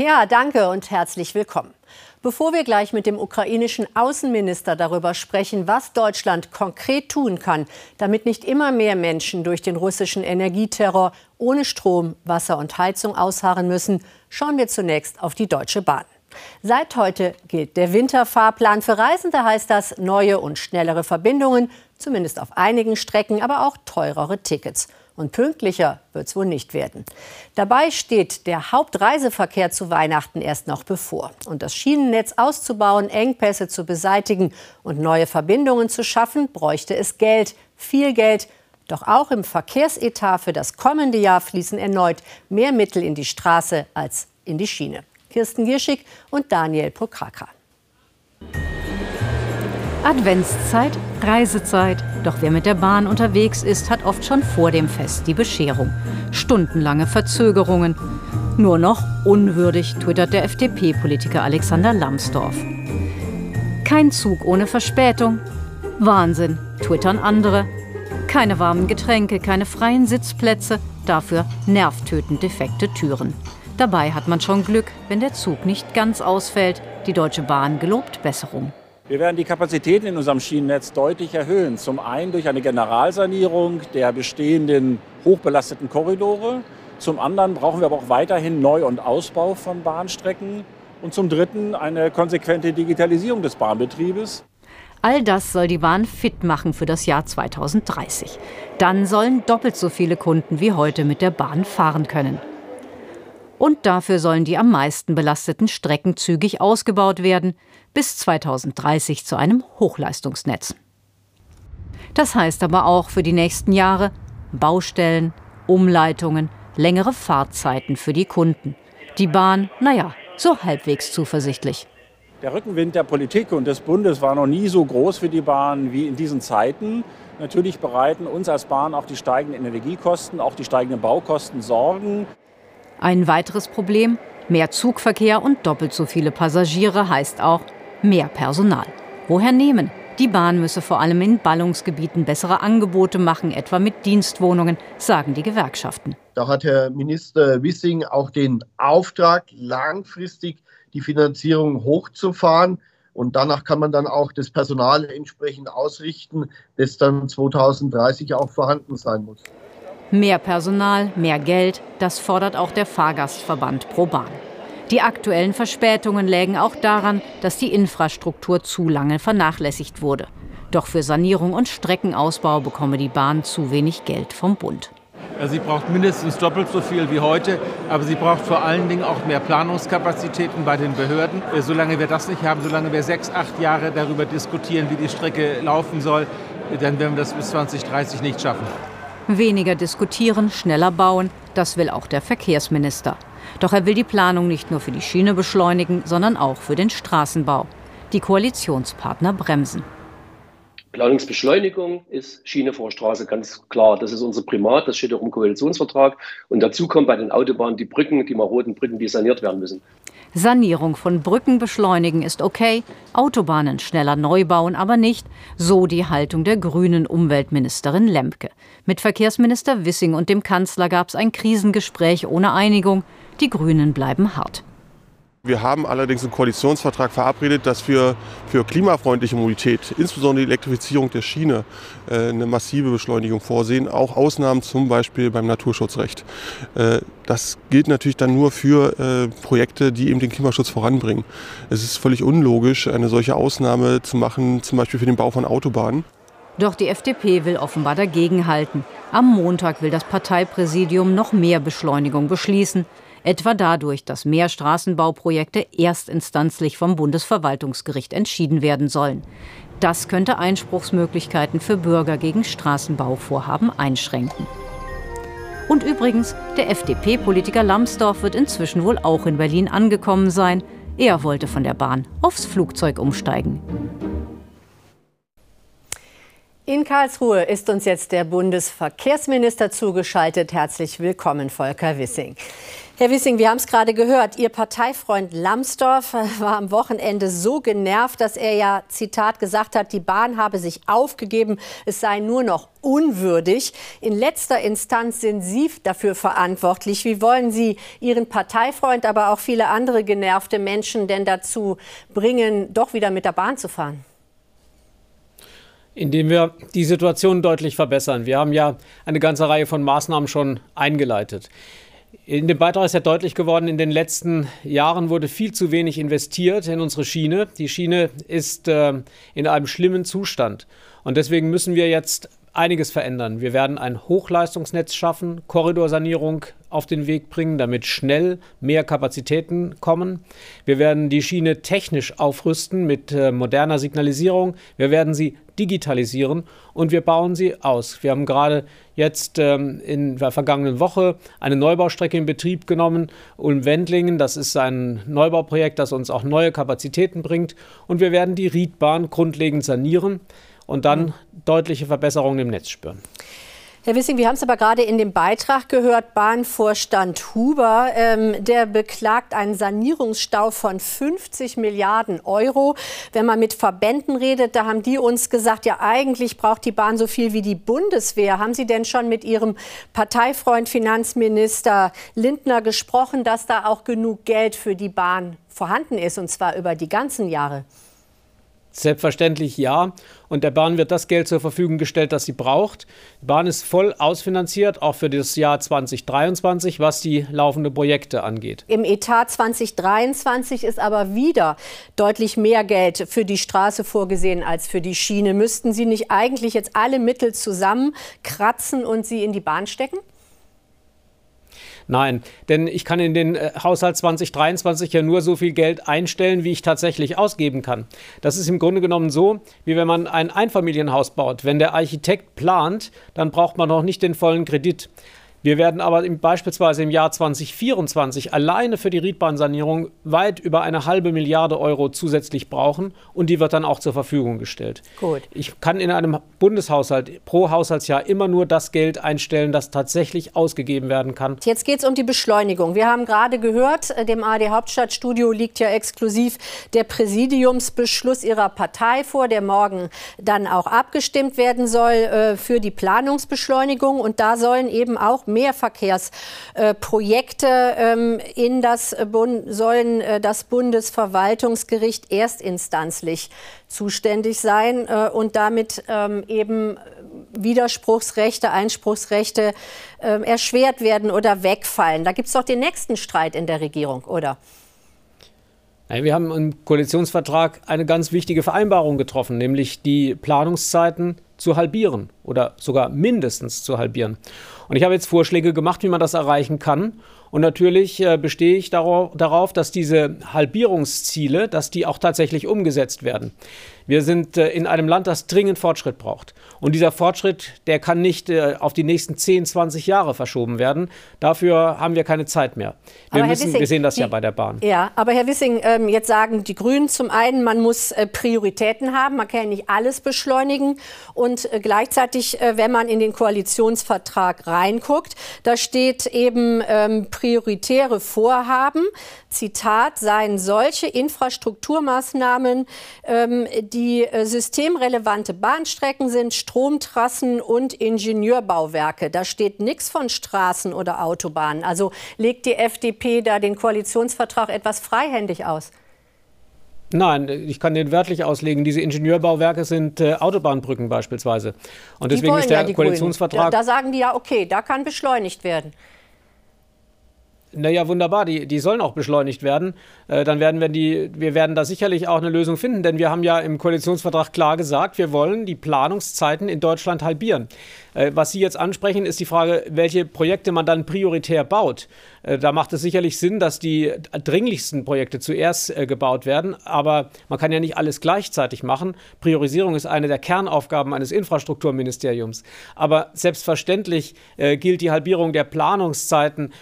Ja, danke und herzlich willkommen. Bevor wir gleich mit dem ukrainischen Außenminister darüber sprechen, was Deutschland konkret tun kann, damit nicht immer mehr Menschen durch den russischen Energieterror ohne Strom, Wasser und Heizung ausharren müssen, schauen wir zunächst auf die Deutsche Bahn. Seit heute gilt der Winterfahrplan. Für Reisende heißt das neue und schnellere Verbindungen, zumindest auf einigen Strecken, aber auch teurere Tickets. Und pünktlicher wird es wohl nicht werden. Dabei steht der Hauptreiseverkehr zu Weihnachten erst noch bevor. Und das Schienennetz auszubauen, Engpässe zu beseitigen und neue Verbindungen zu schaffen, bräuchte es Geld, viel Geld. Doch auch im Verkehrsetat für das kommende Jahr fließen erneut mehr Mittel in die Straße als in die Schiene. Kirsten Gierschig und Daniel Pokraka. Adventszeit, Reisezeit. Doch wer mit der Bahn unterwegs ist, hat oft schon vor dem Fest die Bescherung. Stundenlange Verzögerungen. Nur noch unwürdig, twittert der FDP-Politiker Alexander Lambsdorff. Kein Zug ohne Verspätung. Wahnsinn, twittern andere. Keine warmen Getränke, keine freien Sitzplätze, dafür nervtötend defekte Türen. Dabei hat man schon Glück, wenn der Zug nicht ganz ausfällt. Die Deutsche Bahn gelobt Besserung. Wir werden die Kapazitäten in unserem Schienennetz deutlich erhöhen. Zum einen durch eine Generalsanierung der bestehenden hochbelasteten Korridore. Zum anderen brauchen wir aber auch weiterhin Neu- und Ausbau von Bahnstrecken. Und zum dritten eine konsequente Digitalisierung des Bahnbetriebes. All das soll die Bahn fit machen für das Jahr 2030. Dann sollen doppelt so viele Kunden wie heute mit der Bahn fahren können. Und dafür sollen die am meisten belasteten Strecken zügig ausgebaut werden, bis 2030 zu einem Hochleistungsnetz. Das heißt aber auch für die nächsten Jahre Baustellen, Umleitungen, längere Fahrzeiten für die Kunden. Die Bahn, naja, so halbwegs zuversichtlich. Der Rückenwind der Politik und des Bundes war noch nie so groß für die Bahn wie in diesen Zeiten. Natürlich bereiten uns als Bahn auch die steigenden Energiekosten, auch die steigenden Baukosten Sorgen. Ein weiteres Problem, mehr Zugverkehr und doppelt so viele Passagiere heißt auch mehr Personal. Woher nehmen? Die Bahn müsse vor allem in Ballungsgebieten bessere Angebote machen, etwa mit Dienstwohnungen, sagen die Gewerkschaften. Da hat Herr Minister Wissing auch den Auftrag, langfristig die Finanzierung hochzufahren. Und danach kann man dann auch das Personal entsprechend ausrichten, das dann 2030 auch vorhanden sein muss. Mehr Personal, mehr Geld, das fordert auch der Fahrgastverband Pro Bahn. Die aktuellen Verspätungen lägen auch daran, dass die Infrastruktur zu lange vernachlässigt wurde. Doch für Sanierung und Streckenausbau bekomme die Bahn zu wenig Geld vom Bund. Sie braucht mindestens doppelt so viel wie heute, aber sie braucht vor allen Dingen auch mehr Planungskapazitäten bei den Behörden. Solange wir das nicht haben, solange wir sechs, acht Jahre darüber diskutieren, wie die Strecke laufen soll, dann werden wir das bis 2030 nicht schaffen. Weniger diskutieren, schneller bauen, das will auch der Verkehrsminister. Doch er will die Planung nicht nur für die Schiene beschleunigen, sondern auch für den Straßenbau. Die Koalitionspartner bremsen. Planungsbeschleunigung ist Schiene vor Straße ganz klar. Das ist unser Primat, das steht auch im Koalitionsvertrag. Und dazu kommen bei den Autobahnen die Brücken, die maroden Brücken, die saniert werden müssen. Sanierung von Brücken beschleunigen ist okay, Autobahnen schneller neu bauen aber nicht, so die Haltung der grünen Umweltministerin Lemke. Mit Verkehrsminister Wissing und dem Kanzler gab es ein Krisengespräch ohne Einigung. Die Grünen bleiben hart. Wir haben allerdings einen Koalitionsvertrag verabredet, dass wir für klimafreundliche Mobilität, insbesondere die Elektrifizierung der Schiene, äh, eine massive Beschleunigung vorsehen. Auch Ausnahmen zum Beispiel beim Naturschutzrecht. Äh, das gilt natürlich dann nur für äh, Projekte, die eben den Klimaschutz voranbringen. Es ist völlig unlogisch, eine solche Ausnahme zu machen, zum Beispiel für den Bau von Autobahnen. Doch die FDP will offenbar dagegenhalten. Am Montag will das Parteipräsidium noch mehr Beschleunigung beschließen. Etwa dadurch, dass mehr Straßenbauprojekte erstinstanzlich vom Bundesverwaltungsgericht entschieden werden sollen. Das könnte Einspruchsmöglichkeiten für Bürger gegen Straßenbauvorhaben einschränken. Und übrigens, der FDP-Politiker Lambsdorff wird inzwischen wohl auch in Berlin angekommen sein. Er wollte von der Bahn aufs Flugzeug umsteigen. In Karlsruhe ist uns jetzt der Bundesverkehrsminister zugeschaltet. Herzlich willkommen, Volker Wissing. Herr Wissing, wir haben es gerade gehört. Ihr Parteifreund Lambsdorff war am Wochenende so genervt, dass er ja, Zitat, gesagt hat, die Bahn habe sich aufgegeben, es sei nur noch unwürdig. In letzter Instanz sind Sie dafür verantwortlich. Wie wollen Sie Ihren Parteifreund, aber auch viele andere genervte Menschen denn dazu bringen, doch wieder mit der Bahn zu fahren? indem wir die Situation deutlich verbessern. Wir haben ja eine ganze Reihe von Maßnahmen schon eingeleitet. In dem Beitrag ist ja deutlich geworden, in den letzten Jahren wurde viel zu wenig investiert in unsere Schiene. Die Schiene ist äh, in einem schlimmen Zustand. Und deswegen müssen wir jetzt einiges verändern. Wir werden ein Hochleistungsnetz schaffen, Korridorsanierung auf den Weg bringen, damit schnell mehr Kapazitäten kommen. Wir werden die Schiene technisch aufrüsten mit äh, moderner Signalisierung. Wir werden sie digitalisieren und wir bauen sie aus. Wir haben gerade jetzt ähm, in der vergangenen Woche eine Neubaustrecke in Betrieb genommen, Ulm-Wendlingen. Das ist ein Neubauprojekt, das uns auch neue Kapazitäten bringt. Und wir werden die Riedbahn grundlegend sanieren und dann deutliche Verbesserungen im Netz spüren. Herr Wissing, wir haben es aber gerade in dem Beitrag gehört, Bahnvorstand Huber, ähm, der beklagt einen Sanierungsstau von 50 Milliarden Euro. Wenn man mit Verbänden redet, da haben die uns gesagt, ja eigentlich braucht die Bahn so viel wie die Bundeswehr. Haben Sie denn schon mit Ihrem Parteifreund Finanzminister Lindner gesprochen, dass da auch genug Geld für die Bahn vorhanden ist, und zwar über die ganzen Jahre? Selbstverständlich ja. Und der Bahn wird das Geld zur Verfügung gestellt, das sie braucht. Die Bahn ist voll ausfinanziert, auch für das Jahr 2023, was die laufenden Projekte angeht. Im Etat 2023 ist aber wieder deutlich mehr Geld für die Straße vorgesehen als für die Schiene. Müssten Sie nicht eigentlich jetzt alle Mittel zusammenkratzen und sie in die Bahn stecken? Nein, denn ich kann in den äh, Haushalt 2023 ja nur so viel Geld einstellen, wie ich tatsächlich ausgeben kann. Das ist im Grunde genommen so, wie wenn man ein Einfamilienhaus baut. Wenn der Architekt plant, dann braucht man noch nicht den vollen Kredit. Wir werden aber im, beispielsweise im Jahr 2024 alleine für die Riedbahnsanierung weit über eine halbe Milliarde Euro zusätzlich brauchen und die wird dann auch zur Verfügung gestellt. Gut. Ich kann in einem Bundeshaushalt pro Haushaltsjahr immer nur das Geld einstellen, das tatsächlich ausgegeben werden kann. Jetzt geht es um die Beschleunigung. Wir haben gerade gehört, äh, dem AD Hauptstadtstudio liegt ja exklusiv der Präsidiumsbeschluss Ihrer Partei vor, der morgen dann auch abgestimmt werden soll äh, für die Planungsbeschleunigung. Und da sollen eben auch mehr Verkehrsprojekte ähm, in das Bund sollen äh, das Bundesverwaltungsgericht erstinstanzlich zuständig sein äh, und damit ähm, eben Widerspruchsrechte, Einspruchsrechte ähm, erschwert werden oder wegfallen. Da gibt es doch den nächsten Streit in der Regierung, oder? Wir haben im Koalitionsvertrag eine ganz wichtige Vereinbarung getroffen, nämlich die Planungszeiten zu halbieren oder sogar mindestens zu halbieren. Und ich habe jetzt Vorschläge gemacht, wie man das erreichen kann. Und natürlich äh, bestehe ich darauf, darauf, dass diese Halbierungsziele, dass die auch tatsächlich umgesetzt werden. Wir sind äh, in einem Land, das dringend Fortschritt braucht. Und dieser Fortschritt, der kann nicht äh, auf die nächsten 10, 20 Jahre verschoben werden. Dafür haben wir keine Zeit mehr. Wir, müssen, Wissing, wir sehen das die, ja bei der Bahn. Ja, aber Herr Wissing, ähm, jetzt sagen die Grünen zum einen, man muss äh, Prioritäten haben. Man kann ja nicht alles beschleunigen. Und gleichzeitig, wenn man in den Koalitionsvertrag reinguckt, da steht eben ähm, prioritäre Vorhaben. Zitat, seien solche Infrastrukturmaßnahmen, ähm, die äh, systemrelevante Bahnstrecken sind, Stromtrassen und Ingenieurbauwerke. Da steht nichts von Straßen oder Autobahnen. Also legt die FDP da den Koalitionsvertrag etwas freihändig aus? Nein, ich kann den wörtlich auslegen. Diese Ingenieurbauwerke sind äh, Autobahnbrücken beispielsweise. Und deswegen ist der ja Koalitionsvertrag. Ja, da sagen die ja, okay, da kann beschleunigt werden. Naja, wunderbar, die, die sollen auch beschleunigt werden. Äh, dann werden wir die, wir werden da sicherlich auch eine Lösung finden, denn wir haben ja im Koalitionsvertrag klar gesagt, wir wollen die Planungszeiten in Deutschland halbieren. Äh, was Sie jetzt ansprechen, ist die Frage, welche Projekte man dann prioritär baut. Äh, da macht es sicherlich Sinn, dass die dringlichsten Projekte zuerst äh, gebaut werden. Aber man kann ja nicht alles gleichzeitig machen. Priorisierung ist eine der Kernaufgaben eines Infrastrukturministeriums. Aber selbstverständlich gilt die Halbierung der Planungszeiten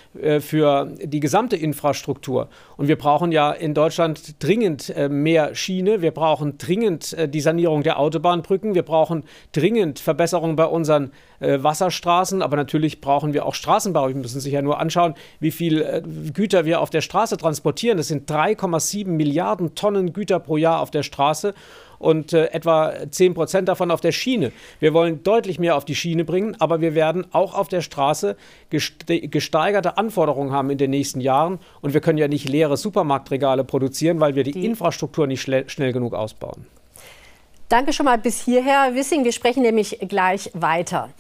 für die gesamte Infrastruktur. Und wir brauchen ja in Deutschland dringend mehr Schiene. Wir brauchen dringend die Sanierung der Autobahnbrücken. Wir brauchen dringend Verbesserungen bei unseren Wasserstraßen. Aber natürlich brauchen wir auch Straßenbau. Wir müssen sich ja nur anschauen, wie viel äh, Güter wir auf der Straße transportieren. Das sind 3,7 Milliarden Tonnen Güter pro Jahr auf der Straße und äh, etwa 10 Prozent davon auf der Schiene. Wir wollen deutlich mehr auf die Schiene bringen, aber wir werden auch auf der Straße gesteigerte Anforderungen haben in den nächsten Jahren. Und wir können ja nicht leere Supermarktregale produzieren, weil wir die, die Infrastruktur nicht schnell genug ausbauen. Danke schon mal bis hierher, Wissing. Wir sprechen nämlich gleich weiter.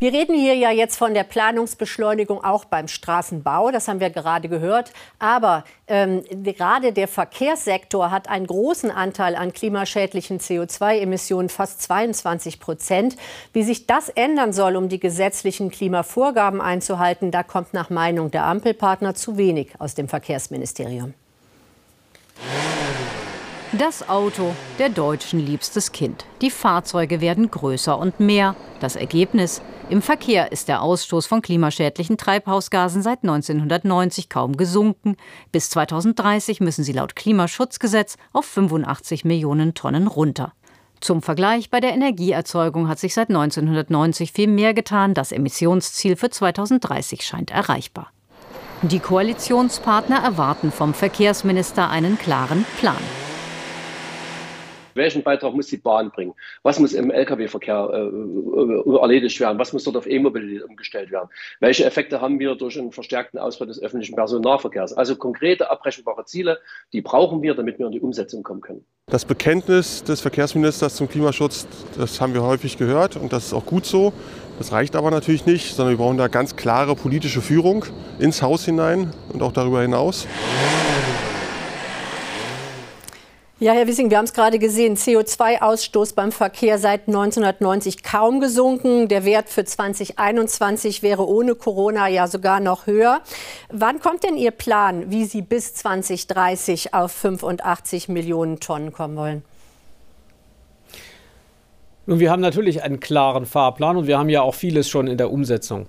Wir reden hier ja jetzt von der Planungsbeschleunigung auch beim Straßenbau. Das haben wir gerade gehört. Aber ähm, gerade der Verkehrssektor hat einen großen Anteil an klimaschädlichen CO2-Emissionen, fast 22 Prozent. Wie sich das ändern soll, um die gesetzlichen Klimavorgaben einzuhalten, da kommt nach Meinung der Ampelpartner zu wenig aus dem Verkehrsministerium. Das Auto, der Deutschen liebstes Kind. Die Fahrzeuge werden größer und mehr. Das Ergebnis? Im Verkehr ist der Ausstoß von klimaschädlichen Treibhausgasen seit 1990 kaum gesunken. Bis 2030 müssen sie laut Klimaschutzgesetz auf 85 Millionen Tonnen runter. Zum Vergleich, bei der Energieerzeugung hat sich seit 1990 viel mehr getan. Das Emissionsziel für 2030 scheint erreichbar. Die Koalitionspartner erwarten vom Verkehrsminister einen klaren Plan. Welchen Beitrag muss die Bahn bringen? Was muss im Lkw-Verkehr äh, äh, erledigt werden? Was muss dort auf E-Mobilität umgestellt werden? Welche Effekte haben wir durch einen verstärkten Ausbau des öffentlichen Personennahverkehrs? Also konkrete, abrechenbare Ziele, die brauchen wir, damit wir in die Umsetzung kommen können. Das Bekenntnis des Verkehrsministers zum Klimaschutz, das haben wir häufig gehört und das ist auch gut so. Das reicht aber natürlich nicht, sondern wir brauchen da ganz klare politische Führung ins Haus hinein und auch darüber hinaus. Ja, Herr Wissing, wir haben es gerade gesehen, CO2-Ausstoß beim Verkehr seit 1990 kaum gesunken. Der Wert für 2021 wäre ohne Corona ja sogar noch höher. Wann kommt denn Ihr Plan, wie Sie bis 2030 auf 85 Millionen Tonnen kommen wollen? Nun, wir haben natürlich einen klaren Fahrplan und wir haben ja auch vieles schon in der Umsetzung.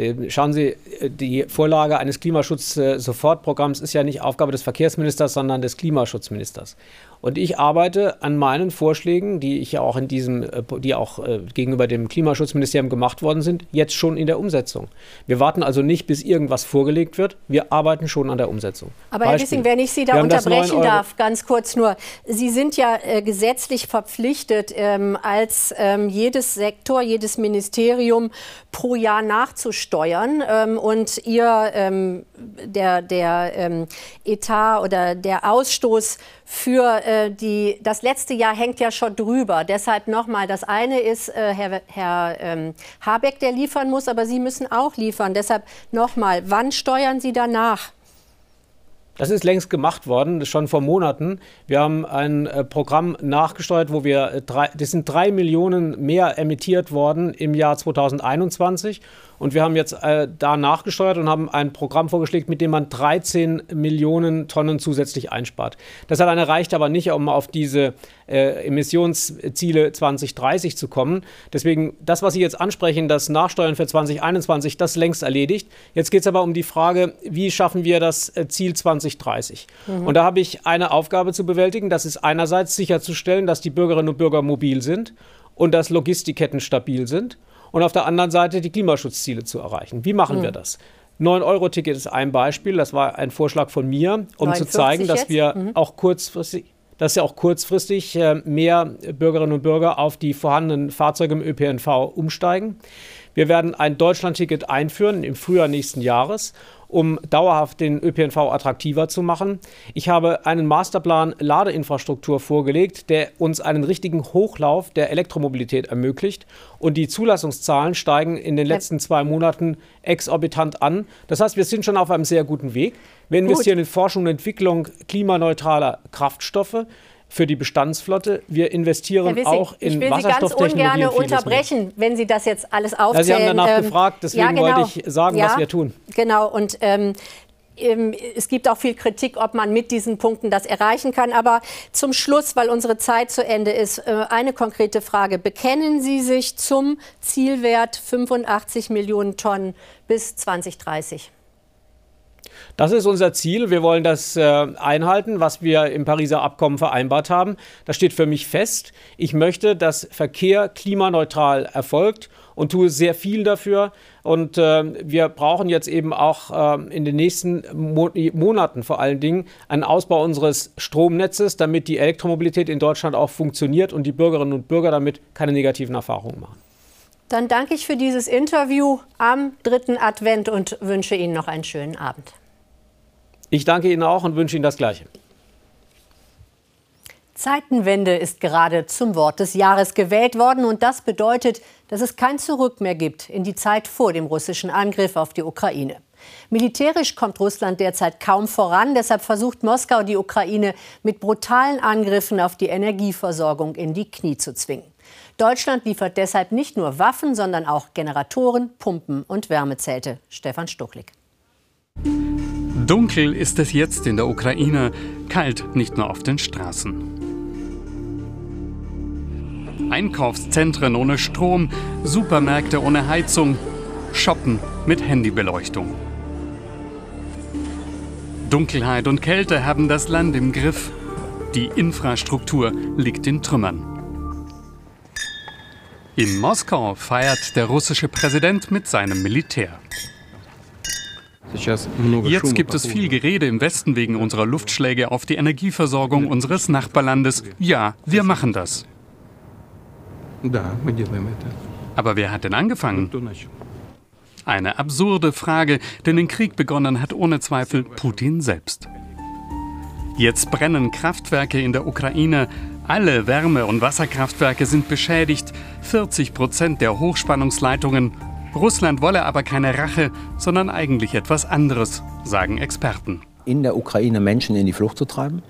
Ähm, schauen Sie, äh, die Vorlage eines Klimaschutz-Sofortprogramms ist ja nicht Aufgabe des Verkehrsministers, sondern des Klimaschutzministers. Und ich arbeite an meinen Vorschlägen, die ich ja auch in diesem, äh, die auch äh, gegenüber dem Klimaschutzministerium gemacht worden sind, jetzt schon in der Umsetzung. Wir warten also nicht, bis irgendwas vorgelegt wird. Wir arbeiten schon an der Umsetzung. Aber Herr Wissing, wenn ich Sie da unterbrechen darf, ganz kurz nur. Sie sind ja äh, gesetzlich verpflichtet, ähm, als ähm, jedes Sektor, jedes Ministerium pro Jahr nachzusteuern. Ähm, und Ihr, ähm, der, der ähm, Etat oder der Ausstoß für äh, die, das letzte Jahr hängt ja schon drüber. Deshalb nochmal, das eine ist äh, Herr, Herr ähm, Habeck, der liefern muss, aber Sie müssen auch liefern. Deshalb nochmal, wann steuern Sie danach? Das ist längst gemacht worden, schon vor Monaten. Wir haben ein äh, Programm nachgesteuert, wo wir äh, drei, das sind drei Millionen mehr emittiert worden im Jahr 2021 und wir haben jetzt äh, da nachgesteuert und haben ein Programm vorgeschlagen, mit dem man 13 Millionen Tonnen zusätzlich einspart. Das alleine reicht aber nicht, um auf diese äh, Emissionsziele 2030 zu kommen. Deswegen, das, was Sie jetzt ansprechen, das Nachsteuern für 2021, das längst erledigt. Jetzt geht es aber um die Frage, wie schaffen wir das äh, Ziel 2030? Mhm. Und da habe ich eine Aufgabe zu bewältigen. Das ist einerseits sicherzustellen, dass die Bürgerinnen und Bürger mobil sind und dass Logistikketten stabil sind und auf der anderen Seite die Klimaschutzziele zu erreichen. Wie machen mhm. wir das? 9-Euro-Ticket ist ein Beispiel. Das war ein Vorschlag von mir, um zu zeigen, dass wir mhm. auch kurzfristig dass ja auch kurzfristig äh, mehr Bürgerinnen und Bürger auf die vorhandenen Fahrzeuge im ÖPNV umsteigen. Wir werden ein Deutschland-Ticket einführen im Frühjahr nächsten Jahres um dauerhaft den ÖPNV attraktiver zu machen. Ich habe einen Masterplan Ladeinfrastruktur vorgelegt, der uns einen richtigen Hochlauf der Elektromobilität ermöglicht. Und die Zulassungszahlen steigen in den letzten zwei Monaten exorbitant an. Das heißt, wir sind schon auf einem sehr guten Weg. Wir investieren Gut. in Forschung und Entwicklung klimaneutraler Kraftstoffe. Für die Bestandsflotte. Wir investieren Wissing, auch in Ich will Sie ganz ungern unterbrechen, wenn Sie das jetzt alles aufzählen. Ja, Sie haben danach ähm, gefragt, deswegen ja, genau. wollte ich sagen, ja, was wir tun. Genau, und ähm, ähm, es gibt auch viel Kritik, ob man mit diesen Punkten das erreichen kann. Aber zum Schluss, weil unsere Zeit zu Ende ist, äh, eine konkrete Frage. Bekennen Sie sich zum Zielwert 85 Millionen Tonnen bis 2030? Das ist unser Ziel. Wir wollen das äh, einhalten, was wir im Pariser Abkommen vereinbart haben. Das steht für mich fest. Ich möchte, dass Verkehr klimaneutral erfolgt und tue sehr viel dafür. Und äh, wir brauchen jetzt eben auch äh, in den nächsten Mo Monaten vor allen Dingen einen Ausbau unseres Stromnetzes, damit die Elektromobilität in Deutschland auch funktioniert und die Bürgerinnen und Bürger damit keine negativen Erfahrungen machen. Dann danke ich für dieses Interview am dritten Advent und wünsche Ihnen noch einen schönen Abend. Ich danke Ihnen auch und wünsche Ihnen das Gleiche. Zeitenwende ist gerade zum Wort des Jahres gewählt worden und das bedeutet, dass es kein Zurück mehr gibt in die Zeit vor dem russischen Angriff auf die Ukraine. Militärisch kommt Russland derzeit kaum voran, deshalb versucht Moskau die Ukraine mit brutalen Angriffen auf die Energieversorgung in die Knie zu zwingen. Deutschland liefert deshalb nicht nur Waffen, sondern auch Generatoren, Pumpen und Wärmezelte. Stefan Stuchlik. Dunkel ist es jetzt in der Ukraine, kalt nicht nur auf den Straßen. Einkaufszentren ohne Strom, Supermärkte ohne Heizung, Shoppen mit Handybeleuchtung. Dunkelheit und Kälte haben das Land im Griff. Die Infrastruktur liegt in Trümmern. In Moskau feiert der russische Präsident mit seinem Militär. Jetzt gibt es viel Gerede im Westen wegen unserer Luftschläge auf die Energieversorgung unseres Nachbarlandes. Ja, wir machen das. Aber wer hat denn angefangen? Eine absurde Frage, denn den Krieg begonnen hat ohne Zweifel Putin selbst. Jetzt brennen Kraftwerke in der Ukraine. Alle Wärme- und Wasserkraftwerke sind beschädigt. 40 Prozent der Hochspannungsleitungen Russland wolle aber keine Rache, sondern eigentlich etwas anderes, sagen Experten. In der Ukraine Menschen in die Flucht zu treiben,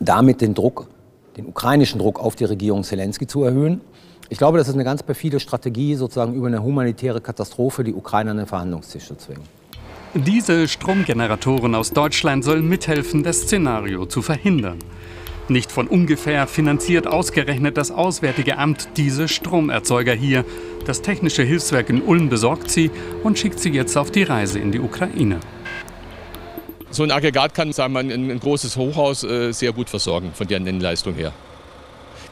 damit den Druck, den ukrainischen Druck auf die Regierung Zelensky zu erhöhen. Ich glaube, das ist eine ganz perfide Strategie, sozusagen über eine humanitäre Katastrophe die Ukraine an den Verhandlungstisch zu zwingen. Diese Stromgeneratoren aus Deutschland sollen mithelfen, das Szenario zu verhindern. Nicht von ungefähr finanziert ausgerechnet das Auswärtige Amt diese Stromerzeuger hier. Das Technische Hilfswerk in Ulm besorgt sie und schickt sie jetzt auf die Reise in die Ukraine. So ein Aggregat kann sagen wir, ein, großes Hochhaus äh, sehr gut versorgen von der Nennleistung her.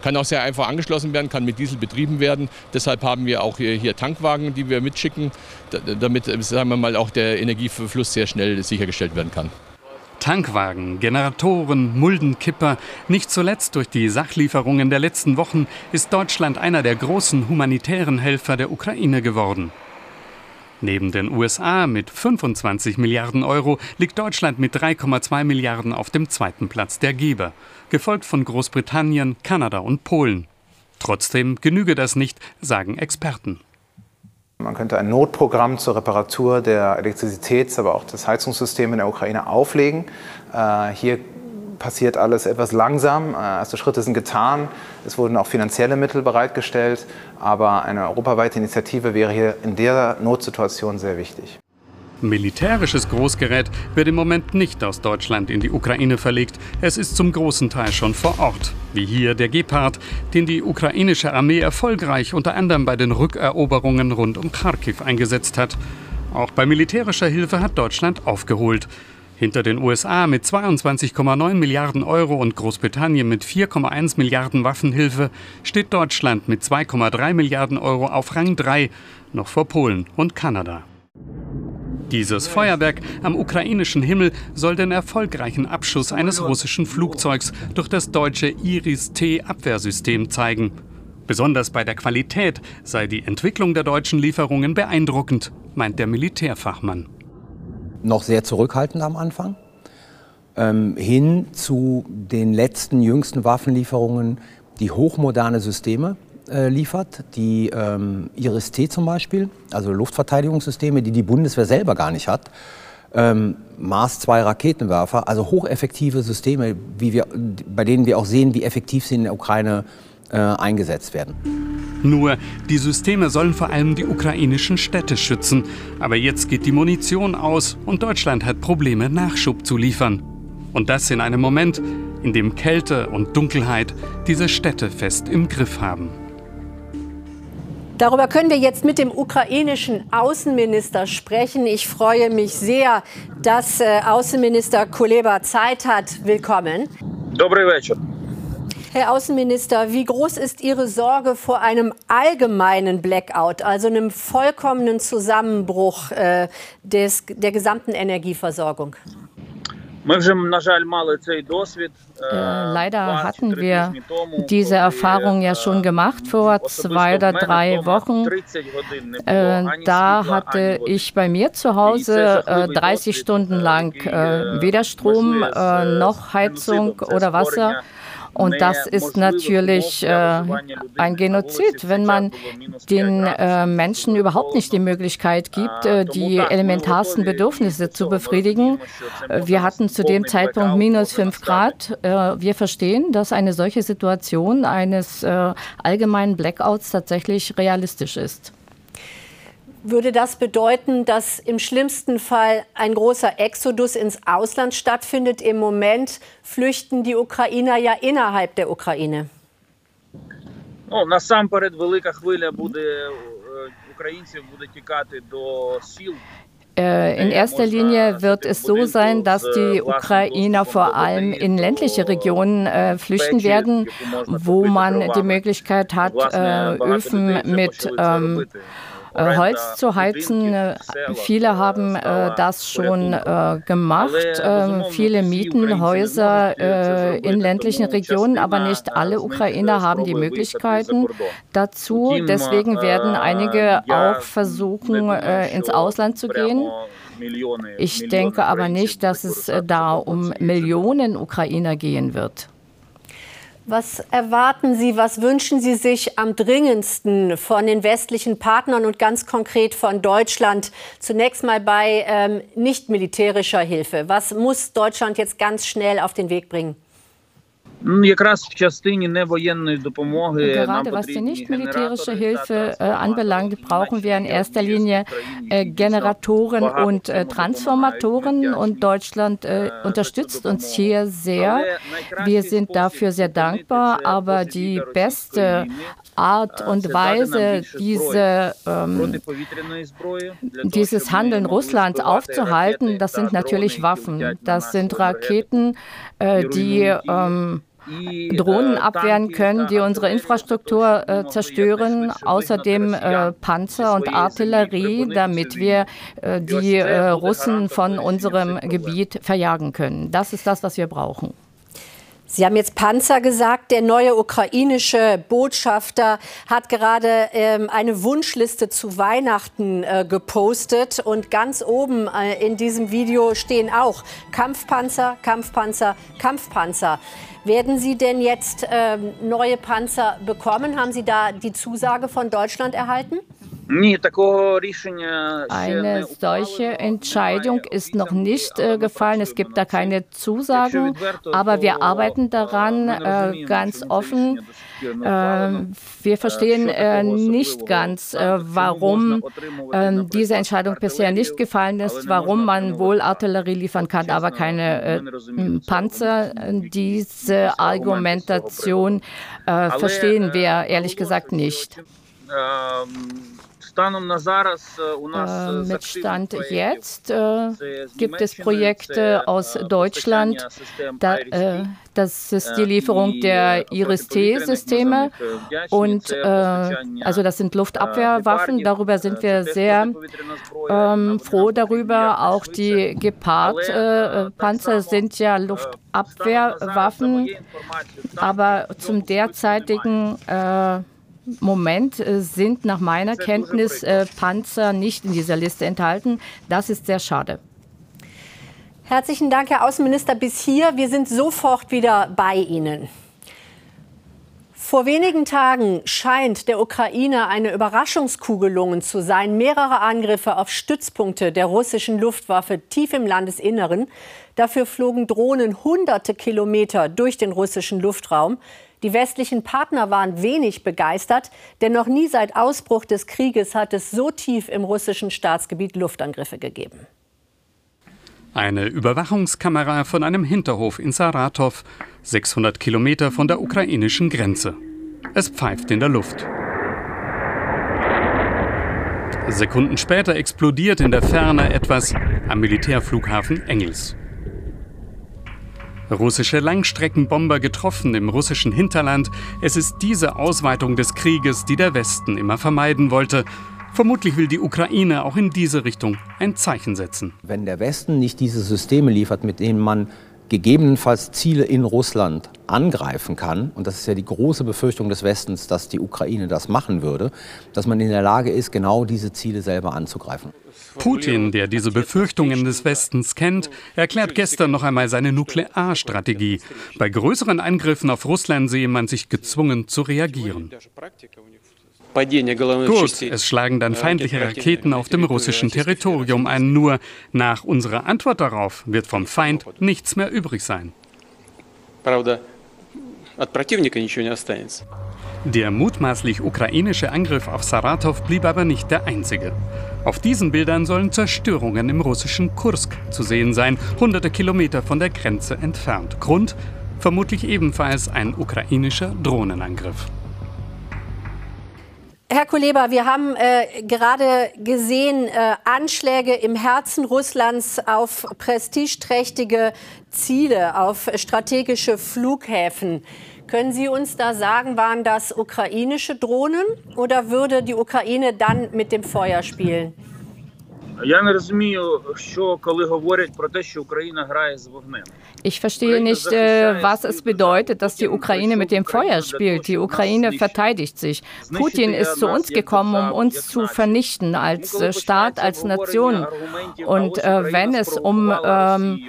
Kann auch sehr einfach angeschlossen werden, kann mit Diesel betrieben werden. Deshalb haben wir auch hier, Tankwagen, die wir mitschicken, damit sagen wir mal, auch der Energiefluss sehr schnell sichergestellt werden kann. Tankwagen, Generatoren, Muldenkipper, nicht zuletzt durch die Sachlieferungen der letzten Wochen ist Deutschland einer der großen humanitären Helfer der Ukraine geworden. Neben den USA mit 25 Milliarden Euro liegt Deutschland mit 3,2 Milliarden auf dem zweiten Platz der Geber, gefolgt von Großbritannien, Kanada und Polen. Trotzdem genüge das nicht, sagen Experten. Man könnte ein Notprogramm zur Reparatur der Elektrizitäts-, aber auch des Heizungssystems in der Ukraine auflegen. Äh, hier passiert alles etwas langsam. Äh, erste Schritte sind getan. Es wurden auch finanzielle Mittel bereitgestellt. Aber eine europaweite Initiative wäre hier in der Notsituation sehr wichtig. Militärisches Großgerät wird im Moment nicht aus Deutschland in die Ukraine verlegt. Es ist zum großen Teil schon vor Ort, wie hier der Gepard, den die ukrainische Armee erfolgreich unter anderem bei den Rückeroberungen rund um Kharkiv eingesetzt hat. Auch bei militärischer Hilfe hat Deutschland aufgeholt. Hinter den USA mit 22,9 Milliarden Euro und Großbritannien mit 4,1 Milliarden Waffenhilfe steht Deutschland mit 2,3 Milliarden Euro auf Rang 3, noch vor Polen und Kanada. Dieses Feuerwerk am ukrainischen Himmel soll den erfolgreichen Abschuss eines russischen Flugzeugs durch das deutsche Iris-T-Abwehrsystem zeigen. Besonders bei der Qualität sei die Entwicklung der deutschen Lieferungen beeindruckend, meint der Militärfachmann. Noch sehr zurückhaltend am Anfang, ähm, hin zu den letzten jüngsten Waffenlieferungen, die hochmoderne Systeme äh, liefert, die ähm, Iris-T zum Beispiel, also Luftverteidigungssysteme, die die Bundeswehr selber gar nicht hat. ähm, Mars 2 Raketenwerfer, also hocheffektive Systeme, wie wir, bei denen wir auch sehen, wie effektiv sie in der Ukraine äh, eingesetzt werden. Nur, die Systeme sollen vor allem die ukrainischen Städte schützen. Aber jetzt geht die Munition aus und Deutschland hat Probleme, Nachschub zu liefern. Und das in einem Moment, in dem Kälte und Dunkelheit diese Städte fest im Griff haben. Darüber können wir jetzt mit dem ukrainischen Außenminister sprechen. Ich freue mich sehr, dass äh, Außenminister Kuleba Zeit hat. Willkommen. Добрый вечер. Herr Außenminister, wie groß ist Ihre Sorge vor einem allgemeinen Blackout, also einem vollkommenen Zusammenbruch äh, des, der gesamten Energieversorgung? Leider hatten wir diese Erfahrung ja schon gemacht vor zwei oder drei Wochen. Da hatte ich bei mir zu Hause äh, 30 Stunden lang weder Strom noch Heizung oder Wasser. Und das ist natürlich äh, ein Genozid, wenn man den äh, Menschen überhaupt nicht die Möglichkeit gibt, äh, die elementarsten Bedürfnisse zu befriedigen. Wir hatten zu dem Zeitpunkt minus fünf Grad. Äh, wir verstehen, dass eine solche Situation eines äh, allgemeinen Blackouts tatsächlich realistisch ist würde das bedeuten, dass im schlimmsten Fall ein großer Exodus ins Ausland stattfindet? Im Moment flüchten die Ukrainer ja innerhalb der Ukraine. Ну, насамперед, велика хвиля буде українців буде тікати до сіл. In erster Linie wird es so sein, dass die Ukrainer vor allem in ländliche Regionen äh, flüchten werden, wo man die Möglichkeit hat, äh, Öfen mit ähm, äh, Holz zu heizen. Äh, viele haben äh, das schon gemacht. Ähm, viele mieten Häuser in ländlichen Regionen, aber nicht alle Ukrainer haben die Möglichkeiten dazu. Deswegen werden einige auch versuchen, ins Ausland zu gehen. Ich denke aber nicht, dass es da um Millionen Ukrainer gehen wird. Was erwarten Sie, was wünschen Sie sich am dringendsten von den westlichen Partnern und ganz konkret von Deutschland? Zunächst mal bei ähm, nicht militärischer Hilfe. Was muss Deutschland jetzt ganz schnell auf den Weg bringen? Gerade was die nicht militärische Hilfe äh, anbelangt, brauchen wir in erster Linie äh, Generatoren und äh, Transformatoren und Deutschland äh, unterstützt uns hier sehr. Wir sind dafür sehr dankbar, aber die beste Art und Weise, diese, ähm, dieses Handeln Russlands aufzuhalten, das sind natürlich Waffen. Das sind Raketen, äh, die ähm, Drohnen abwehren können, die unsere Infrastruktur äh, zerstören, außerdem äh, Panzer und Artillerie, damit wir äh, die äh, Russen von unserem Gebiet verjagen können. Das ist das, was wir brauchen. Sie haben jetzt Panzer gesagt. Der neue ukrainische Botschafter hat gerade ähm, eine Wunschliste zu Weihnachten äh, gepostet. Und ganz oben äh, in diesem Video stehen auch Kampfpanzer, Kampfpanzer, Kampfpanzer. Werden Sie denn jetzt äh, neue Panzer bekommen? Haben Sie da die Zusage von Deutschland erhalten? Eine solche Entscheidung ist noch nicht äh, gefallen. Es gibt da keine Zusagen, aber wir arbeiten daran äh, ganz offen. Äh, wir verstehen äh, nicht ganz, warum ähm, diese Entscheidung bisher nicht gefallen ist, warum man wohl Artillerie liefern kann, aber keine Panzer. Diese Argumentation verstehen wir ehrlich gesagt nicht. Äh, mit Stand jetzt äh, gibt es Projekte aus Deutschland. Da, äh, das ist die Lieferung der Iris-T-Systeme und also das sind Luftabwehrwaffen. Darüber sind wir sehr froh darüber. Auch die Gepard-Panzer sind ja Luftabwehrwaffen, aber zum derzeitigen äh, Moment äh, sind nach meiner Kenntnis äh, Panzer nicht in dieser Liste enthalten. Das ist sehr schade. Herzlichen Dank, Herr Außenminister, bis hier. Wir sind sofort wieder bei Ihnen. Vor wenigen Tagen scheint der Ukraine eine Überraschungskugel gelungen zu sein. Mehrere Angriffe auf Stützpunkte der russischen Luftwaffe tief im Landesinneren. Dafür flogen Drohnen hunderte Kilometer durch den russischen Luftraum. Die westlichen Partner waren wenig begeistert, denn noch nie seit Ausbruch des Krieges hat es so tief im russischen Staatsgebiet Luftangriffe gegeben. Eine Überwachungskamera von einem Hinterhof in Saratow, 600 Kilometer von der ukrainischen Grenze. Es pfeift in der Luft. Sekunden später explodiert in der Ferne etwas am Militärflughafen Engels. Russische Langstreckenbomber getroffen im russischen Hinterland. Es ist diese Ausweitung des Krieges, die der Westen immer vermeiden wollte. Vermutlich will die Ukraine auch in diese Richtung ein Zeichen setzen. Wenn der Westen nicht diese Systeme liefert, mit denen man gegebenenfalls Ziele in Russland angreifen kann, und das ist ja die große Befürchtung des Westens, dass die Ukraine das machen würde, dass man in der Lage ist, genau diese Ziele selber anzugreifen. Putin, der diese Befürchtungen des Westens kennt, erklärt gestern noch einmal seine Nuklearstrategie. Bei größeren Angriffen auf Russland sehe man sich gezwungen zu reagieren. Gut, es schlagen dann feindliche Raketen auf dem russischen Territorium ein. Nur nach unserer Antwort darauf wird vom Feind nichts mehr übrig sein. Der mutmaßlich ukrainische Angriff auf Saratow blieb aber nicht der einzige. Auf diesen Bildern sollen Zerstörungen im russischen Kursk zu sehen sein, hunderte Kilometer von der Grenze entfernt. Grund? Vermutlich ebenfalls ein ukrainischer Drohnenangriff. Herr Kuleba, wir haben äh, gerade gesehen, äh, Anschläge im Herzen Russlands auf prestigeträchtige Ziele, auf strategische Flughäfen. Können Sie uns da sagen, waren das ukrainische Drohnen oder würde die Ukraine dann mit dem Feuer spielen? Ich verstehe nicht, äh, was es bedeutet, dass die Ukraine mit dem Feuer spielt. Die Ukraine verteidigt sich. Putin ist zu uns gekommen, um uns zu vernichten als äh, Staat, als Nation. Und äh, wenn es um ähm,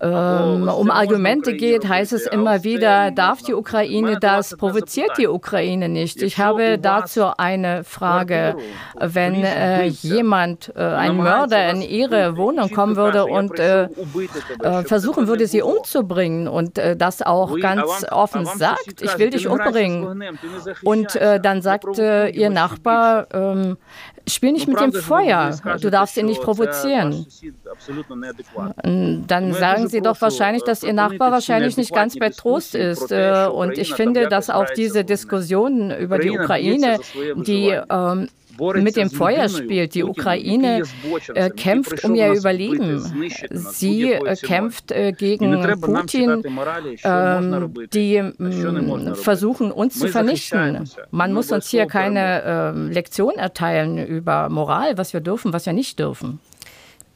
ähm, um Argumente geht, heißt es immer wieder, darf die Ukraine das, provoziert die Ukraine nicht. Ich habe dazu eine Frage. Wenn äh, jemand, äh, ein Mörder in ihre Wohnung kommen würde und äh, äh, versuchen würde, sie umzubringen und äh, das auch ganz offen sagt, ich will dich umbringen, und äh, dann sagt ihr Nachbar, ähm, Spiel nicht mit dem Feuer. Du darfst ihn nicht provozieren. Dann sagen Sie doch wahrscheinlich, dass Ihr Nachbar wahrscheinlich nicht ganz bei Trost ist. Äh, und ich finde, dass auch diese Diskussionen über die Ukraine, die ähm, mit dem Feuer spielt. Die Ukraine äh, kämpft um ihr Überleben. Sie äh, kämpft äh, gegen Putin, die versuchen, uns zu vernichten. Man muss uns hier keine Lektion erteilen über Moral, was wir dürfen, was wir nicht dürfen.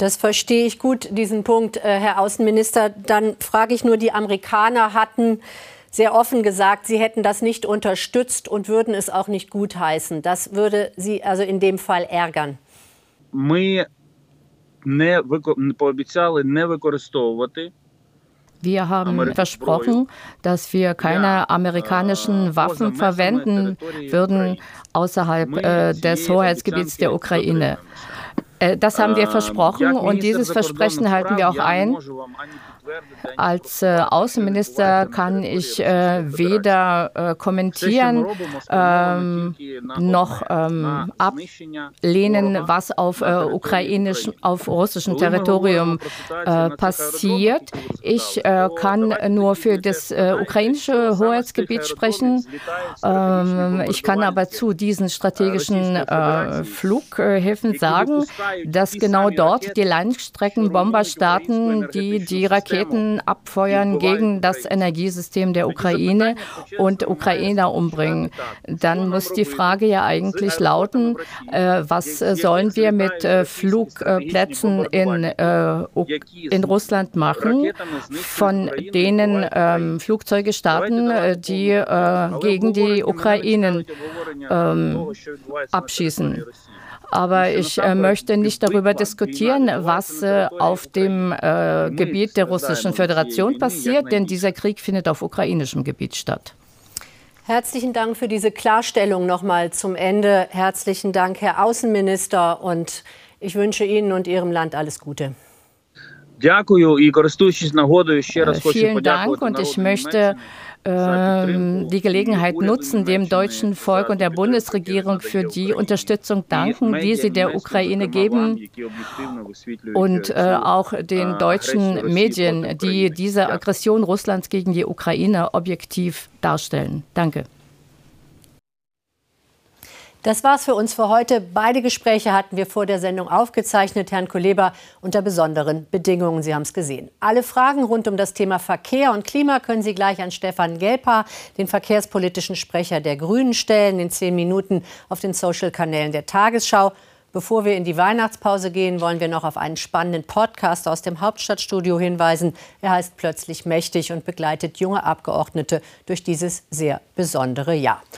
Das verstehe ich gut, diesen Punkt, äh, Herr Außenminister. Dann frage ich nur, die Amerikaner hatten sehr offen gesagt, sie hätten das nicht unterstützt und würden es auch nicht gutheißen. Das würde Sie also in dem Fall ärgern. Wir haben versprochen, dass wir keine amerikanischen Waffen verwenden würden außerhalb äh, des Hoheitsgebiets der Ukraine. Äh, das haben wir versprochen und dieses Versprechen halten wir auch ein. Als äh, Außenminister kann ich äh, weder äh, kommentieren ähm, noch ähm, ablehnen, was auf ukrainischem, auf russischem Territorium passiert. Ich kann nur für das ukrainische Hoheitsgebiet sprechen. Ähm, ich kann aber zu diesen strategischen Flughäfen sagen, dass genau dort die Langstreckenbomber starten, die die Raketen Raketen abfeuern gegen das Energiesystem der Ukraine und Ukrainer umbringen. Dann muss die Frage ja eigentlich lauten, äh, was äh, sollen wir mit äh, Flugplätzen in, äh, in Russland machen, von denen ähm, Flugzeuge starten, äh, die äh, gegen die Ukraine ähm, abschießen. Aber ich äh, möchte nicht darüber diskutieren, was äh, auf dem äh, Gebiet der Russischen Föderation passiert, denn dieser Krieg findet auf ukrainischem Gebiet statt. Herzlichen Dank für diese Klarstellung noch mal zum Ende. Herzlichen Dank, Herr Außenminister, und ich wünsche Ihnen und Ihrem Land alles Gute. Vielen Dank und ich möchte ähm, die Gelegenheit nutzen, dem deutschen Volk und der Bundesregierung für die Unterstützung danken, die sie der Ukraine geben und äh, auch den deutschen Medien, die diese Aggression Russlands gegen die Ukraine objektiv darstellen. Danke. Das war's für uns für heute. Beide Gespräche hatten wir vor der Sendung aufgezeichnet, Herrn Kuleba, unter besonderen Bedingungen. Sie haben es gesehen. Alle Fragen rund um das Thema Verkehr und Klima können Sie gleich an Stefan Gelper, den verkehrspolitischen Sprecher der Grünen, stellen, in zehn Minuten auf den Social-Kanälen der Tagesschau. Bevor wir in die Weihnachtspause gehen, wollen wir noch auf einen spannenden Podcast aus dem Hauptstadtstudio hinweisen. Er heißt Plötzlich mächtig und begleitet junge Abgeordnete durch dieses sehr besondere Jahr.